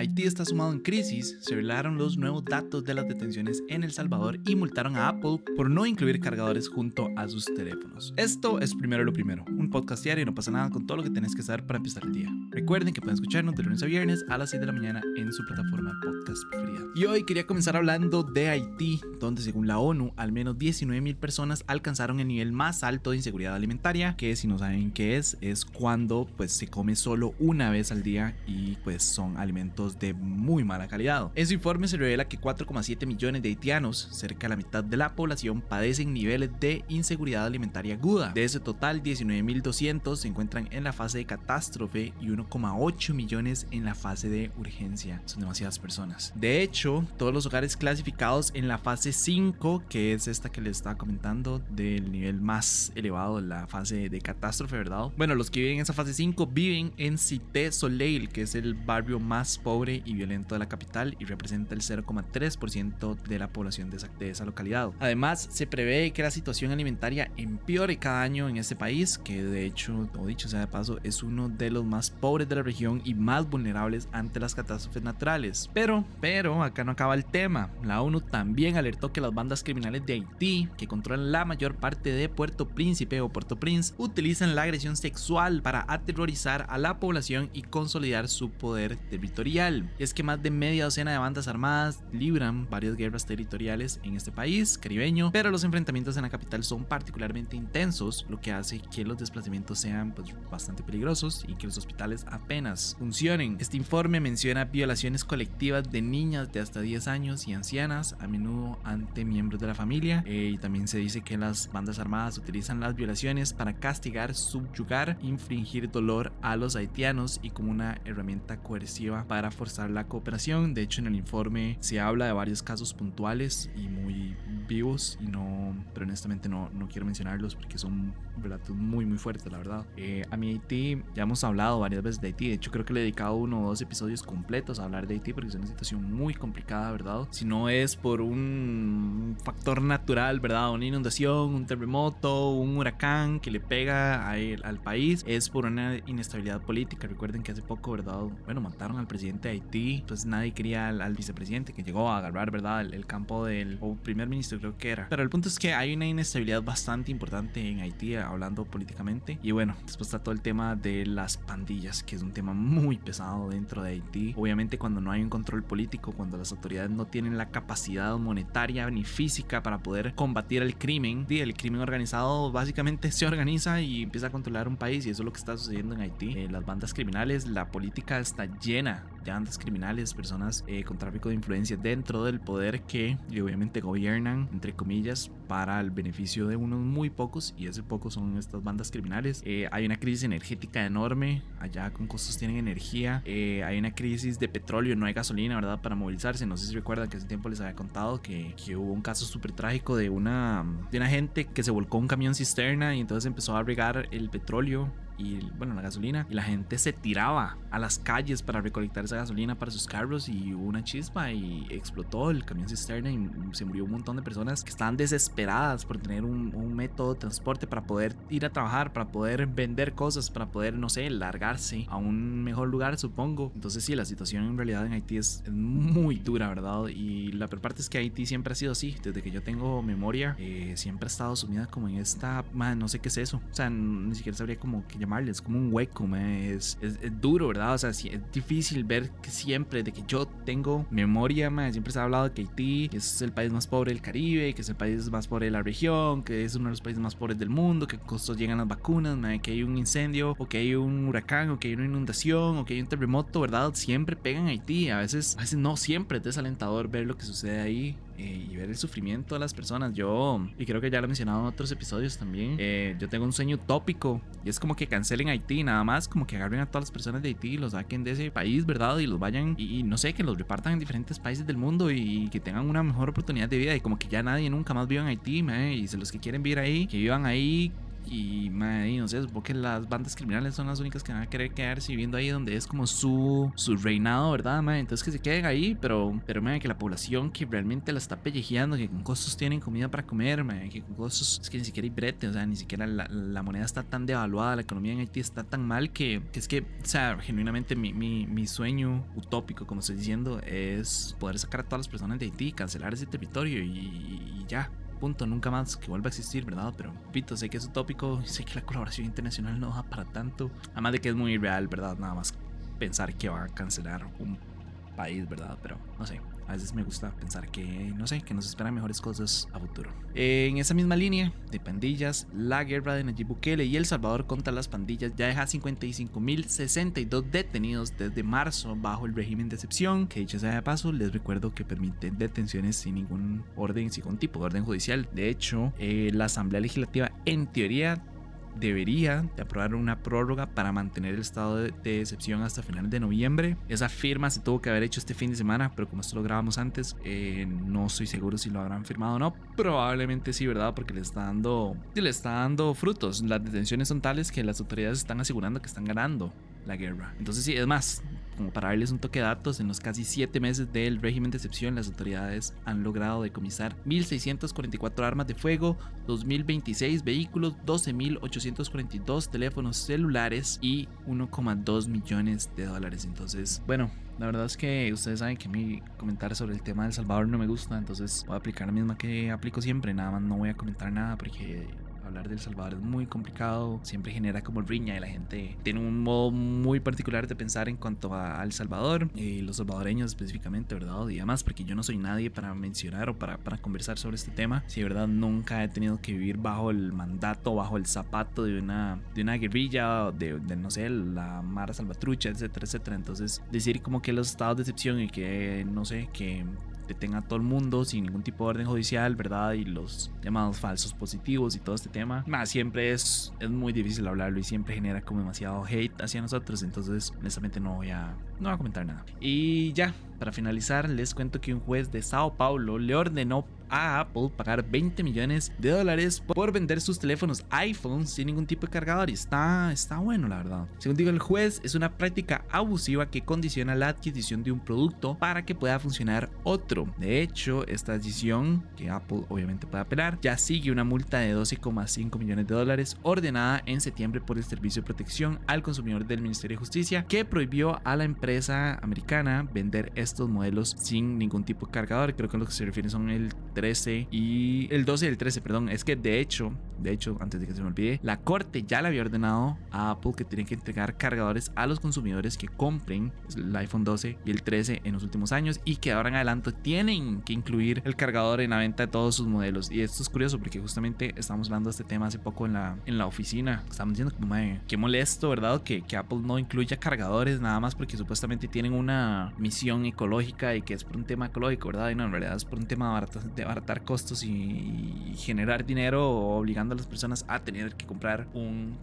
Haití está sumado en crisis, se revelaron los nuevos datos de las detenciones en El Salvador y multaron a Apple por no incluir cargadores junto a sus teléfonos. Esto es primero lo primero, un podcast diario y no pasa nada con todo lo que tenés que saber para empezar el día. Recuerden que pueden escucharnos de lunes a viernes a las 6 de la mañana en su plataforma podcast preferida. Y hoy quería comenzar hablando de Haití, donde según la ONU, al menos 19.000 personas alcanzaron el nivel más alto de inseguridad alimentaria, que si no saben qué es, es cuando pues se come solo una vez al día y pues son alimentos de muy mala calidad. En su informe se revela que 4,7 millones de haitianos, cerca de la mitad de la población, padecen niveles de inseguridad alimentaria aguda. De ese total, 19.200 se encuentran en la fase de catástrofe y 1,8 millones en la fase de urgencia. Son demasiadas personas. De hecho, todos los hogares clasificados en la fase 5, que es esta que les estaba comentando, del nivel más elevado, la fase de catástrofe, ¿verdad? Bueno, los que viven en esa fase 5 viven en Cité Soleil, que es el barrio más pobre pobre y violento de la capital y representa el 0,3% de la población de esa, de esa, localidad. Además, se prevé que la situación alimentaria empeore cada año en este país, que de hecho, o dicho sea de paso, es uno de los más pobres de la región y más vulnerables ante las catástrofes naturales. Pero, pero, acá no acaba el tema. La ONU también alertó que las bandas criminales de Haití, que controlan la mayor parte de Puerto Príncipe o Puerto Prince, utilizan la agresión sexual para aterrorizar a la población y consolidar su poder territorial es que más de media docena de bandas armadas libran varias guerras territoriales en este país caribeño, pero los enfrentamientos en la capital son particularmente intensos, lo que hace que los desplazamientos sean pues, bastante peligrosos y que los hospitales apenas funcionen. Este informe menciona violaciones colectivas de niñas de hasta 10 años y ancianas, a menudo ante miembros de la familia, eh, y también se dice que las bandas armadas utilizan las violaciones para castigar, subyugar, infringir dolor a los haitianos y como una herramienta coerciva para forzar la cooperación. De hecho, en el informe se habla de varios casos puntuales y muy vivos y no, pero honestamente no, no quiero mencionarlos porque son relatos muy muy fuertes, la verdad. Eh, a mi Haití, ya hemos hablado varias veces de Haití, de hecho creo que le he dedicado uno o dos episodios completos a hablar de Haití porque es una situación muy complicada, ¿verdad? Si no es por un factor natural, ¿verdad? Una inundación, un terremoto, un huracán que le pega al país, es por una inestabilidad política. Recuerden que hace poco, ¿verdad? Bueno, mataron al presidente de Haití, entonces nadie quería al, vicepresidente que llegó a agarrar, ¿verdad? El, campo del primer ministro creo que era. Pero el punto es que hay una inestabilidad bastante importante en Haití, hablando políticamente. Y bueno, después está todo el tema de las pandillas, que es un tema muy pesado dentro de Haití. Obviamente cuando no hay un control político, cuando las autoridades no tienen la capacidad monetaria ni física para poder combatir el crimen, el crimen organizado básicamente se organiza y empieza a controlar un país y eso es lo que está sucediendo en Haití. Eh, las bandas criminales, la política está llena bandas criminales, personas eh, con tráfico de influencia dentro del poder que obviamente gobiernan, entre comillas, para el beneficio de unos muy pocos y ese pocos son estas bandas criminales. Eh, hay una crisis energética enorme, allá con costos tienen energía, eh, hay una crisis de petróleo, no hay gasolina, ¿verdad? Para movilizarse. No sé si recuerdan que hace tiempo les había contado que, que hubo un caso súper trágico de una, de una gente que se volcó un camión cisterna y entonces empezó a regar el petróleo y bueno, la gasolina. Y la gente se tiraba a las calles para recolectar esa gasolina para sus carros y hubo una chispa y explotó el camión cisterna y se murió un montón de personas que estaban desesperadas por tener un, un método de transporte para poder ir a trabajar, para poder vender cosas, para poder, no sé, largarse a un mejor lugar, supongo. Entonces sí, la situación en realidad en Haití es, muy dura, ¿verdad? Y la peor parte es que Haití siempre ha sido así. Desde que yo tengo memoria, eh, siempre ha estado sumida como en esta, man, no sé qué es eso. O sea, ni siquiera sabría como que es como un hueco, es, es, duro, ¿verdad? O sea, es difícil ver que siempre, de que yo tengo memoria, siempre se ha hablado de que Haití es el país más pobre del Caribe, que es el país más pobre de la región, que es uno de los países más pobres del mundo, que costos llegan las vacunas, que hay un incendio, o que hay un huracán, o que hay una inundación, o que hay un terremoto, ¿verdad? Siempre pegan a Haití, a veces, a veces no, siempre es desalentador ver lo que sucede ahí eh, y ver el sufrimiento de las personas. Yo, y creo que ya lo he mencionado en otros episodios también, eh, yo tengo un sueño utópico y es como que cancelen Haití, nada más como que agarren a todas las personas de Haití y los saquen de ese país, ¿verdad? Y los vayan y, no sé, que los repartan en diferentes países del mundo y, que tengan una mejor oportunidad de vida y como que ya nadie nunca más viva en Haití, y los que quieren vivir ahí, que vivan ahí Y, madre, no sé, supongo que las bandas criminales son las únicas que van a querer quedarse viviendo ahí donde es como su, su reinado, ¿verdad, madre? Entonces que se queden ahí, pero, pero, madre, que la población que realmente la está pellejeando, que con costos tienen comida para comer, madre, que con costos, es que ni siquiera hay brete, o sea, ni siquiera la, la moneda está tan devaluada, la economía en Haití está tan mal que, que es que, o sea, genuinamente mi, mi, mi sueño utópico, como estoy diciendo, es poder sacar a todas las personas de Haití, cancelar ese territorio y, y ya punto, nunca más que vuelva a existir, ¿verdad? Pero, repito, sé que es utópico, sé que la colaboración internacional no da para tanto. Además de que es muy irreal, ¿verdad? Nada más pensar que va a cancelar un país, ¿verdad? Pero, no sé, a veces me gusta pensar que, no sé, que nos esperan mejores cosas a futuro. En esa misma línea de pandillas, la guerra de Nayib Bukele y El Salvador contra las pandillas ya deja 55.062 detenidos desde marzo bajo el régimen de excepción, que dicho sea de paso, les recuerdo que permite detenciones sin ningún orden, sin ningún tipo de orden judicial. De hecho, eh, la Asamblea Legislativa en teoría debería de aprobar una prórroga para mantener el estado de, excepción hasta finales de noviembre. Esa firma se tuvo que haber hecho este fin de semana, pero como esto lo grabamos antes, eh, no estoy seguro si lo habrán firmado o no. Probablemente sí, ¿verdad? Porque le está dando, le está dando frutos. Las detenciones son tales que las autoridades están asegurando que están ganando la guerra. Entonces sí, es más, como para darles un toque de datos, en los casi 7 meses del régimen de excepción, las autoridades han logrado decomisar 1.644 armas de fuego, 2.026 vehículos, 12.842 teléfonos celulares y 1,2 millones de dólares. Entonces, bueno, la verdad es que ustedes saben que mi comentario sobre el tema del Salvador no me gusta, entonces voy a aplicar la misma que aplico siempre, nada más no voy a comentar nada porque hablar del Salvador es muy complicado, siempre genera como riña y la gente tiene un modo muy particular de pensar en cuanto a El Salvador y los salvadoreños específicamente, ¿verdad? Y además porque yo no soy nadie para mencionar o para, para conversar sobre este tema, si de verdad nunca he tenido que vivir bajo el mandato, bajo el zapato de una, de una guerrilla, de, de no sé, la Mara Salvatrucha, etcétera, etcétera. Entonces decir como que los estados de excepción y que, no sé, que detenga a todo el mundo sin ningún tipo de orden judicial, ¿verdad? Y los llamados falsos positivos y todo este tema. Más siempre es, es muy difícil hablarlo y siempre genera como demasiado hate hacia nosotros. Entonces, honestamente, no voy a, no voy a comentar nada. Y ya, para finalizar, les cuento que un juez de Sao Paulo le ordenó a Apple pagar 20 millones de dólares por vender sus teléfonos iPhone sin ningún tipo de cargador. Y está, está bueno, la verdad. Según digo el juez, es una práctica abusiva que condiciona la adquisición de un producto para que pueda funcionar otro. De hecho, esta decisión, que Apple obviamente puede apelar, ya sigue una multa de 12,5 millones de dólares ordenada en septiembre por el Servicio de Protección al Consumidor del Ministerio de Justicia, que prohibió a la empresa americana vender estos modelos sin ningún tipo de cargador. Creo que lo que se refiere son el 13 y el 12 y el 13, perdón. Es que de hecho, de hecho, antes de que se me olvide, la corte ya le había ordenado a Apple que tiene que entregar cargadores a los consumidores que compren el iPhone 12 y el 13 en los últimos años y que ahora en adelante tienen que incluir el cargador en la venta de todos sus modelos. Y esto es curioso porque justamente estamos hablando de este tema hace poco en la, en la oficina. Estamos diciendo como, qué molesto, ¿verdad? Que, que Apple no incluya cargadores nada más porque supuestamente tienen una misión ecológica y que es por un tema ecológico, ¿verdad? Y no, en realidad es por un tema de abaratar, costos y generar dinero obligando a las personas a tener que comprar un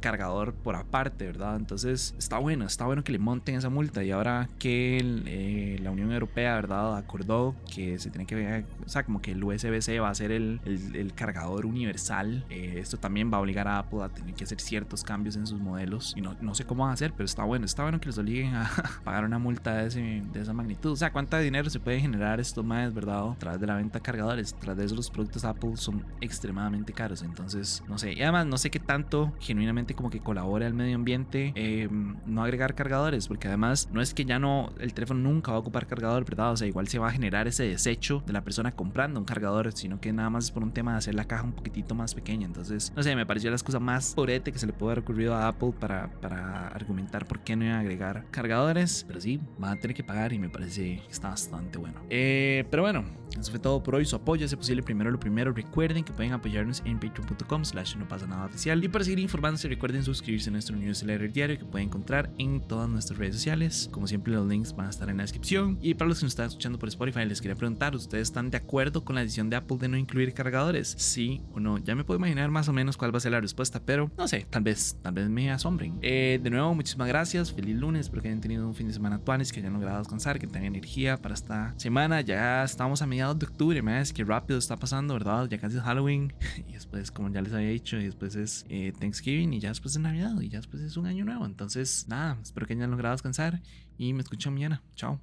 cargador por aparte, ¿verdad? Entonces está bueno, está bueno que le monten esa multa y ahora que el, eh, la Unión Europea, ¿verdad? Acordó que se tiene que o sea, como que el USB-C va a ser el, el, el cargador universal. Eh, esto también va a obligar a Apple a tener que hacer ciertos cambios en sus modelos y no, no sé cómo va a hacer, pero está bueno, está bueno que les obliguen a pagar una multa de, ese, de esa magnitud. O sea, ¿cuánto dinero se puede generar esto más, ¿verdad? A través de la venta de cargadores. Tras de eso los productos Apple son extremadamente caros, entonces, no sé. Y además, no sé qué tanto genuinamente como que colabore al medio ambiente eh, no agregar cargadores porque además no es que ya no el teléfono nunca va a ocupar cargador verdad o sea igual se va a generar ese desecho de la persona comprando un cargador sino que nada más es por un tema de hacer la caja un poquitito más pequeña. Entonces no sé me pareció la excusa más porete que se le puede haber ocurrido a Apple para, para argumentar por qué no iba a agregar cargadores pero sí van a tener que pagar y me parece que está bastante bueno. Eh, pero bueno eso fue todo por hoy su apoyo es posible primero lo primero recuerden que pueden apoyarnos en patreon.com slash no pasa nada oficial y para seguir informándose recuerden suscribirse a nuestro newsletter diario que pueden encontrar en todas nuestras redes sociales. Como siempre, los links van a estar en la descripción. Y para los que nos están escuchando por Spotify, les quería preguntar: ¿Ustedes están de acuerdo con la decisión de Apple de no incluir cargadores? Sí o no. Ya me puedo imaginar más o menos cuál va a ser la respuesta, pero no sé, tal vez, tal vez me asombren. Eh, de nuevo, muchísimas gracias. Feliz lunes. Espero que hayan tenido un fin de semana actuales, que hayan logrado descansar, que tengan energía para esta semana. Ya estamos a mediados de octubre, más que rápido está pasando, ¿verdad? Ya casi es Halloween. Y después, como ya les había dicho, y después es eh, Thanksgiving y ya después es Navidad y ya después es un año nuevo. Entonces, nada, espero que hayan logrado descansar y me escuchan mañana. Chao.